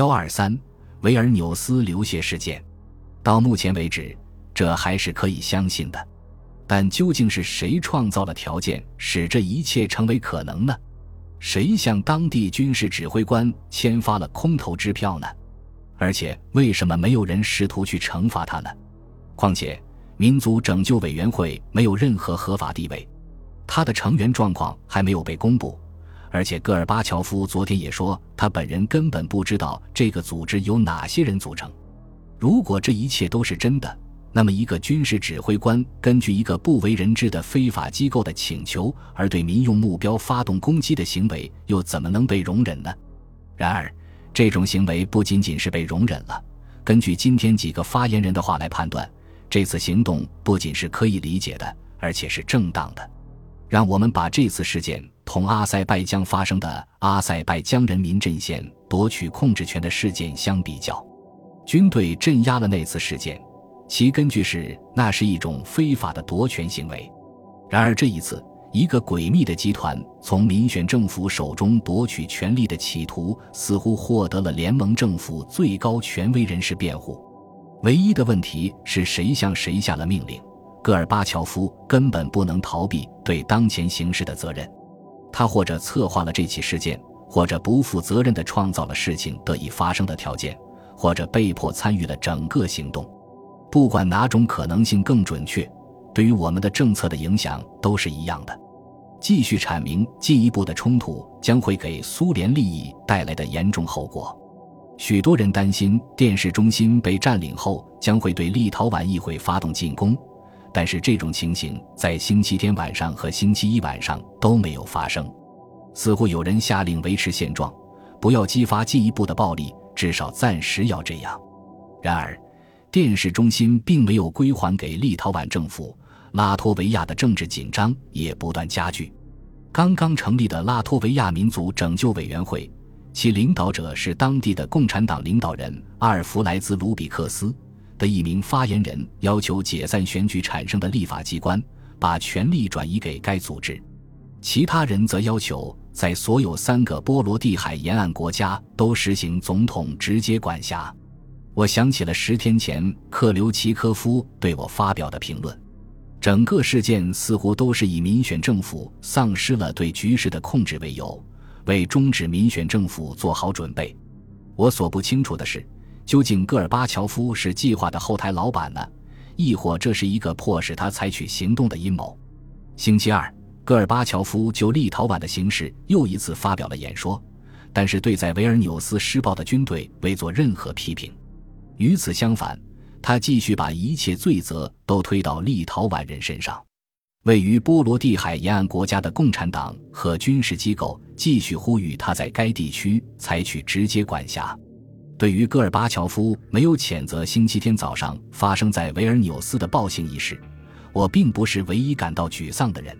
幺二三，维尔纽斯流血事件，到目前为止，这还是可以相信的。但究竟是谁创造了条件，使这一切成为可能呢？谁向当地军事指挥官签发了空头支票呢？而且，为什么没有人试图去惩罚他呢？况且，民族拯救委员会没有任何合法地位，他的成员状况还没有被公布。而且，戈尔巴乔夫昨天也说，他本人根本不知道这个组织由哪些人组成。如果这一切都是真的，那么，一个军事指挥官根据一个不为人知的非法机构的请求而对民用目标发动攻击的行为，又怎么能被容忍呢？然而，这种行为不仅仅是被容忍了。根据今天几个发言人的话来判断，这次行动不仅是可以理解的，而且是正当的。让我们把这次事件同阿塞拜疆发生的阿塞拜疆人民阵线夺取控制权的事件相比较。军队镇压了那次事件。其根据是，那是一种非法的夺权行为。然而这一次，一个诡秘的集团从民选政府手中夺取权力的企图，似乎获得了联盟政府最高权威人士辩护。唯一的问题是谁向谁下了命令？戈尔巴乔夫根本不能逃避对当前形势的责任。他或者策划了这起事件，或者不负责任地创造了事情得以发生的条件，或者被迫参与了整个行动。不管哪种可能性更准确，对于我们的政策的影响都是一样的。继续阐明进一步的冲突将会给苏联利益带来的严重后果。许多人担心电视中心被占领后将会对立陶宛议会发动进攻，但是这种情形在星期天晚上和星期一晚上都没有发生。似乎有人下令维持现状，不要激发进一步的暴力，至少暂时要这样。然而。电视中心并没有归还给立陶宛政府，拉脱维亚的政治紧张也不断加剧。刚刚成立的拉脱维亚民族拯救委员会，其领导者是当地的共产党领导人阿尔弗莱兹·卢比克斯的一名发言人，要求解散选举产生的立法机关，把权力转移给该组织。其他人则要求在所有三个波罗的海沿岸国家都实行总统直接管辖。我想起了十天前克留奇科夫对我发表的评论，整个事件似乎都是以民选政府丧失了对局势的控制为由，为终止民选政府做好准备。我所不清楚的是，究竟戈尔巴乔夫是计划的后台老板呢，亦或这是一个迫使他采取行动的阴谋？星期二，戈尔巴乔夫就立陶宛的形势又一次发表了演说，但是对在维尔纽斯施暴的军队未做任何批评。与此相反，他继续把一切罪责都推到立陶宛人身上。位于波罗的海沿岸国家的共产党和军事机构继续呼吁他在该地区采取直接管辖。对于戈尔巴乔夫没有谴责星期天早上发生在维尔纽斯的暴行一事，我并不是唯一感到沮丧的人。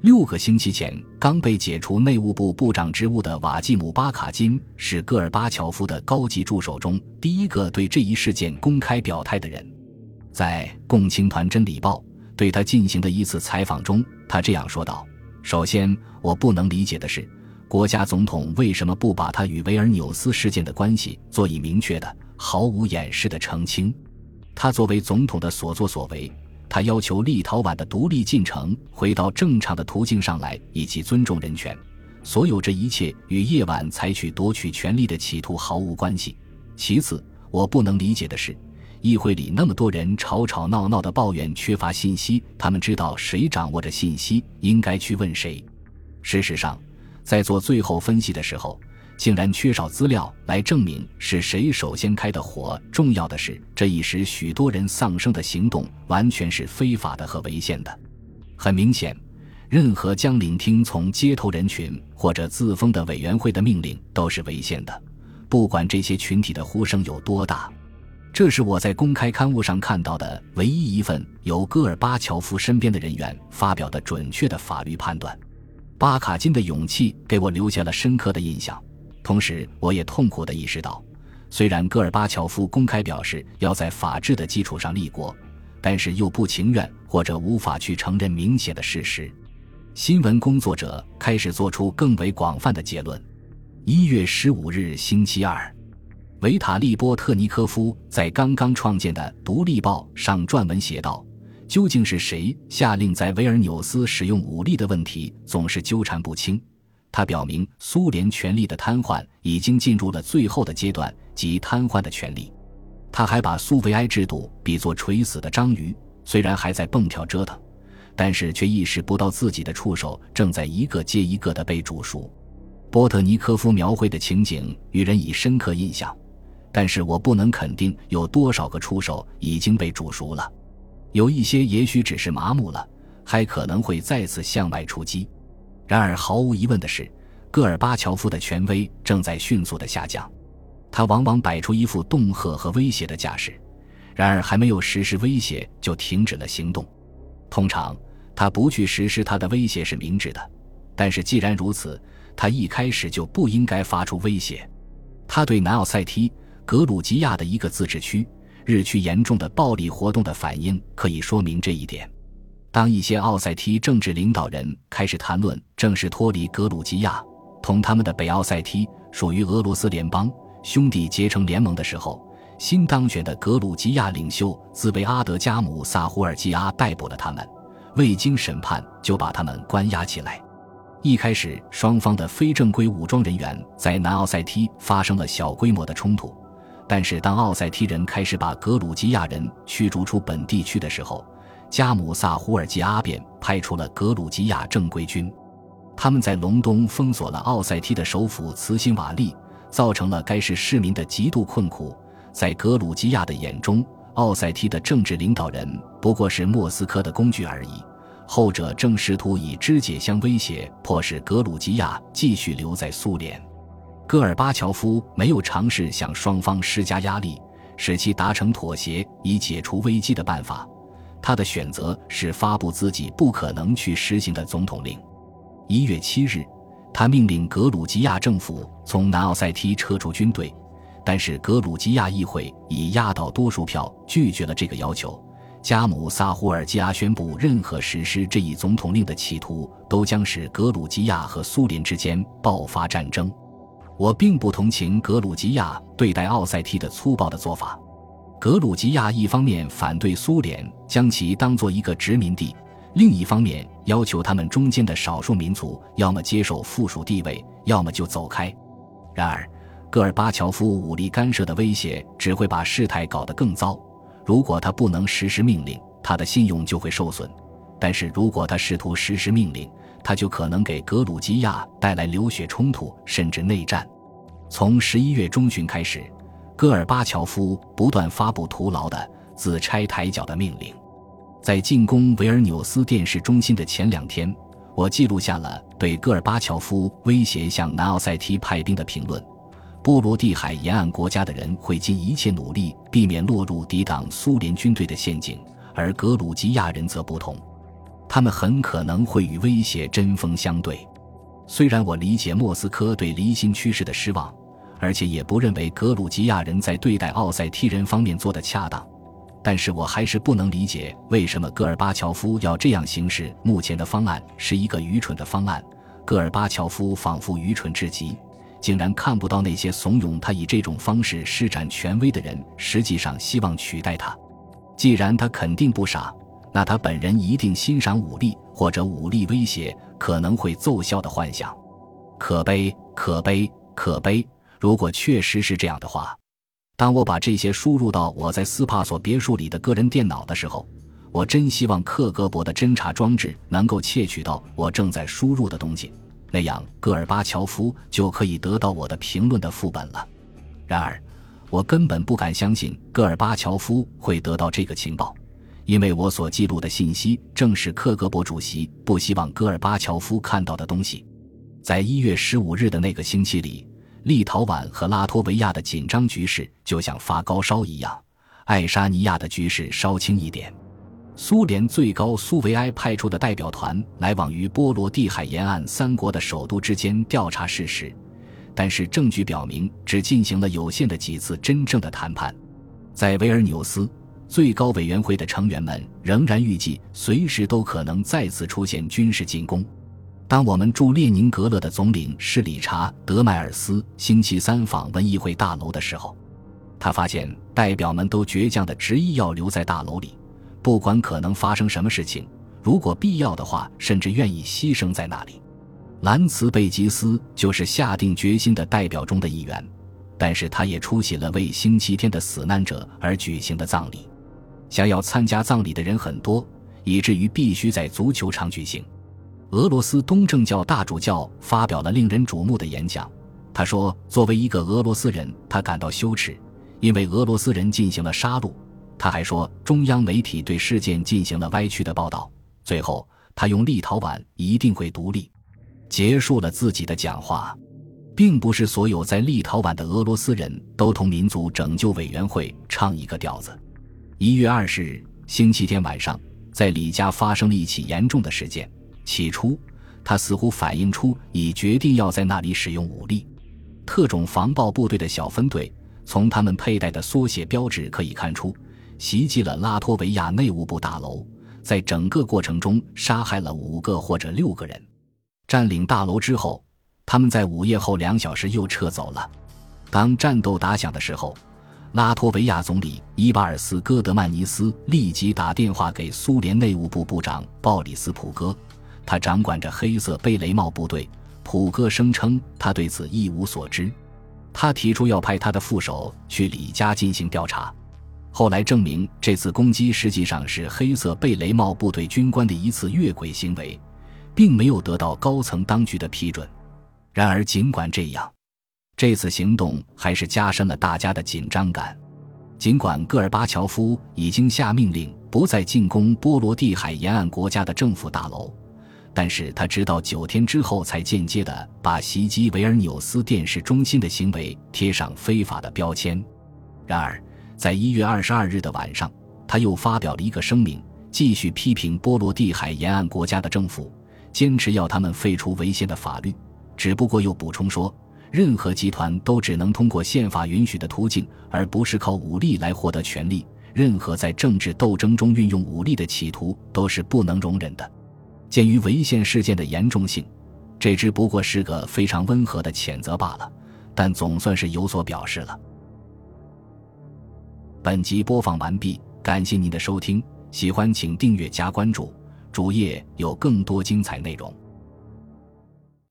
六个星期前刚被解除内务部部长职务的瓦季姆·巴卡金是戈尔巴乔夫的高级助手中第一个对这一事件公开表态的人。在《共青团真理报》对他进行的一次采访中，他这样说道：“首先，我不能理解的是，国家总统为什么不把他与维尔纽斯事件的关系做以明确的、毫无掩饰的澄清？他作为总统的所作所为。”他要求立陶宛的独立进程回到正常的途径上来，以及尊重人权。所有这一切与夜晚采取夺取权力的企图毫无关系。其次，我不能理解的是，议会里那么多人吵吵闹闹的抱怨缺乏信息，他们知道谁掌握着信息，应该去问谁。事实上，在做最后分析的时候。竟然缺少资料来证明是谁首先开的火。重要的是，这一时许多人丧生的行动完全是非法的和违宪的。很明显，任何将领听从街头人群或者自封的委员会的命令都是违宪的，不管这些群体的呼声有多大。这是我在公开刊物上看到的唯一一份由戈尔巴乔夫身边的人员发表的准确的法律判断。巴卡金的勇气给我留下了深刻的印象。同时，我也痛苦地意识到，虽然戈尔巴乔夫公开表示要在法治的基础上立国，但是又不情愿或者无法去承认明显的事实。新闻工作者开始做出更为广泛的结论。一月十五日，星期二，维塔利波特尼科夫在刚刚创建的《独立报》上撰文写道：“究竟是谁下令在维尔纽斯使用武力的问题总是纠缠不清。”他表明，苏联权力的瘫痪已经进入了最后的阶段，即瘫痪的权力。他还把苏维埃制度比作垂死的章鱼，虽然还在蹦跳折腾，但是却意识不到自己的触手正在一个接一个的被煮熟。波特尼科夫描绘的情景予人以深刻印象。但是我不能肯定有多少个触手已经被煮熟了，有一些也许只是麻木了，还可能会再次向外出击。然而毫无疑问的是，戈尔巴乔夫的权威正在迅速的下降，他往往摆出一副恫吓和威胁的架势，然而还没有实施威胁就停止了行动。通常他不去实施他的威胁是明智的，但是既然如此，他一开始就不应该发出威胁。他对南奥塞梯。格鲁吉亚的一个自治区日趋严重的暴力活动的反应可以说明这一点。当一些奥塞梯政治领导人开始谈论正式脱离格鲁吉亚，同他们的北奥塞梯属于俄罗斯联邦兄弟结成联盟的时候，新当选的格鲁吉亚领袖兹维阿德加姆萨胡尔基阿逮捕了他们，未经审判就把他们关押起来。一开始，双方的非正规武装人员在南奥塞梯发生了小规模的冲突。但是，当奥塞梯人开始把格鲁吉亚人驱逐出本地区的时候，加姆萨胡尔吉阿便派出了格鲁吉亚正规军。他们在隆冬封锁了奥塞梯的首府茨辛瓦利，造成了该市市民的极度困苦。在格鲁吉亚的眼中，奥塞梯的政治领导人不过是莫斯科的工具而已，后者正试图以肢解相威胁，迫使格鲁吉亚继续留在苏联。戈尔巴乔夫没有尝试向双方施加压力，使其达成妥协以解除危机的办法。他的选择是发布自己不可能去实行的总统令。一月七日，他命令格鲁吉亚政府从南奥塞梯撤出军队，但是格鲁吉亚议会以压倒多数票拒绝了这个要求。加姆萨胡尔基亚宣布，任何实施这一总统令的企图都将使格鲁吉亚和苏联之间爆发战争。我并不同情格鲁吉亚对待奥塞梯的粗暴的做法。格鲁吉亚一方面反对苏联将其当做一个殖民地，另一方面要求他们中间的少数民族要么接受附属地位，要么就走开。然而，戈尔巴乔夫武力干涉的威胁只会把事态搞得更糟。如果他不能实施命令，他的信用就会受损；但是如果他试图实施命令，他就可能给格鲁吉亚带来流血冲突，甚至内战。从十一月中旬开始，戈尔巴乔夫不断发布徒劳的自拆抬脚的命令。在进攻维尔纽斯电视中心的前两天，我记录下了对戈尔巴乔夫威胁向南奥塞梯派兵的评论：波罗的海沿岸国家的人会尽一切努力避免落入抵挡苏联军队的陷阱，而格鲁吉亚人则不同。他们很可能会与威胁针锋相对。虽然我理解莫斯科对离心趋势的失望，而且也不认为格鲁吉亚人在对待奥塞梯人方面做的恰当，但是我还是不能理解为什么戈尔巴乔夫要这样行事。目前的方案是一个愚蠢的方案。戈尔巴乔夫仿佛愚蠢至极，竟然看不到那些怂恿他以这种方式施展权威的人，实际上希望取代他。既然他肯定不傻。那他本人一定欣赏武力或者武力威胁可能会奏效的幻想，可悲，可悲，可悲！如果确实是这样的话，当我把这些输入到我在斯帕索别墅里的个人电脑的时候，我真希望克格勃的侦察装置能够窃取到我正在输入的东西，那样戈尔巴乔夫就可以得到我的评论的副本了。然而，我根本不敢相信戈尔巴乔夫会得到这个情报。因为我所记录的信息正是克格勃主席不希望戈尔巴乔夫看到的东西。在一月十五日的那个星期里，立陶宛和拉脱维亚的紧张局势就像发高烧一样，爱沙尼亚的局势稍轻一点。苏联最高苏维埃派出的代表团来往于波罗的海沿岸三国的首都之间调查事实，但是证据表明只进行了有限的几次真正的谈判。在维尔纽斯。最高委员会的成员们仍然预计随时都可能再次出现军事进攻。当我们驻列宁格勒的总领事理查·德迈尔斯星期三访问议会大楼的时候，他发现代表们都倔强的执意要留在大楼里，不管可能发生什么事情，如果必要的话，甚至愿意牺牲在那里。兰茨贝吉斯就是下定决心的代表中的一员，但是他也出席了为星期天的死难者而举行的葬礼。想要参加葬礼的人很多，以至于必须在足球场举行。俄罗斯东正教大主教发表了令人瞩目的演讲。他说：“作为一个俄罗斯人，他感到羞耻，因为俄罗斯人进行了杀戮。”他还说，中央媒体对事件进行了歪曲的报道。最后，他用“立陶宛一定会独立”结束了自己的讲话。并不是所有在立陶宛的俄罗斯人都同民族拯救委员会唱一个调子。一月二十日，星期天晚上，在李家发生了一起严重的事件。起初，他似乎反映出已决定要在那里使用武力。特种防暴部队的小分队，从他们佩戴的缩写标志可以看出，袭击了拉脱维亚内务部大楼，在整个过程中杀害了五个或者六个人。占领大楼之后，他们在午夜后两小时又撤走了。当战斗打响的时候，拉脱维亚总理伊巴尔斯·戈德曼尼斯立即打电话给苏联内务部部长鲍里斯·普戈。他掌管着黑色贝雷帽部队。普戈声称他对此一无所知。他提出要派他的副手去李家进行调查。后来证明，这次攻击实际上是黑色贝雷帽部队军官的一次越轨行为，并没有得到高层当局的批准。然而，尽管这样，这次行动还是加深了大家的紧张感。尽管戈尔巴乔夫已经下命令不再进攻波罗的海沿岸国家的政府大楼。但是他直到九天之后才间接的把袭击维尔纽斯电视中心的行为贴上非法的标签。然而，在一月二十二日的晚上，他又发表了一个声明，继续批评波罗的海沿岸国家的政府，坚持要他们废除违宪的法律。只不过又补充说，任何集团都只能通过宪法允许的途径，而不是靠武力来获得权力。任何在政治斗争中运用武力的企图都是不能容忍的。鉴于违宪事件的严重性，这只不过是个非常温和的谴责罢了，但总算是有所表示了。本集播放完毕，感谢您的收听，喜欢请订阅加关注，主页有更多精彩内容。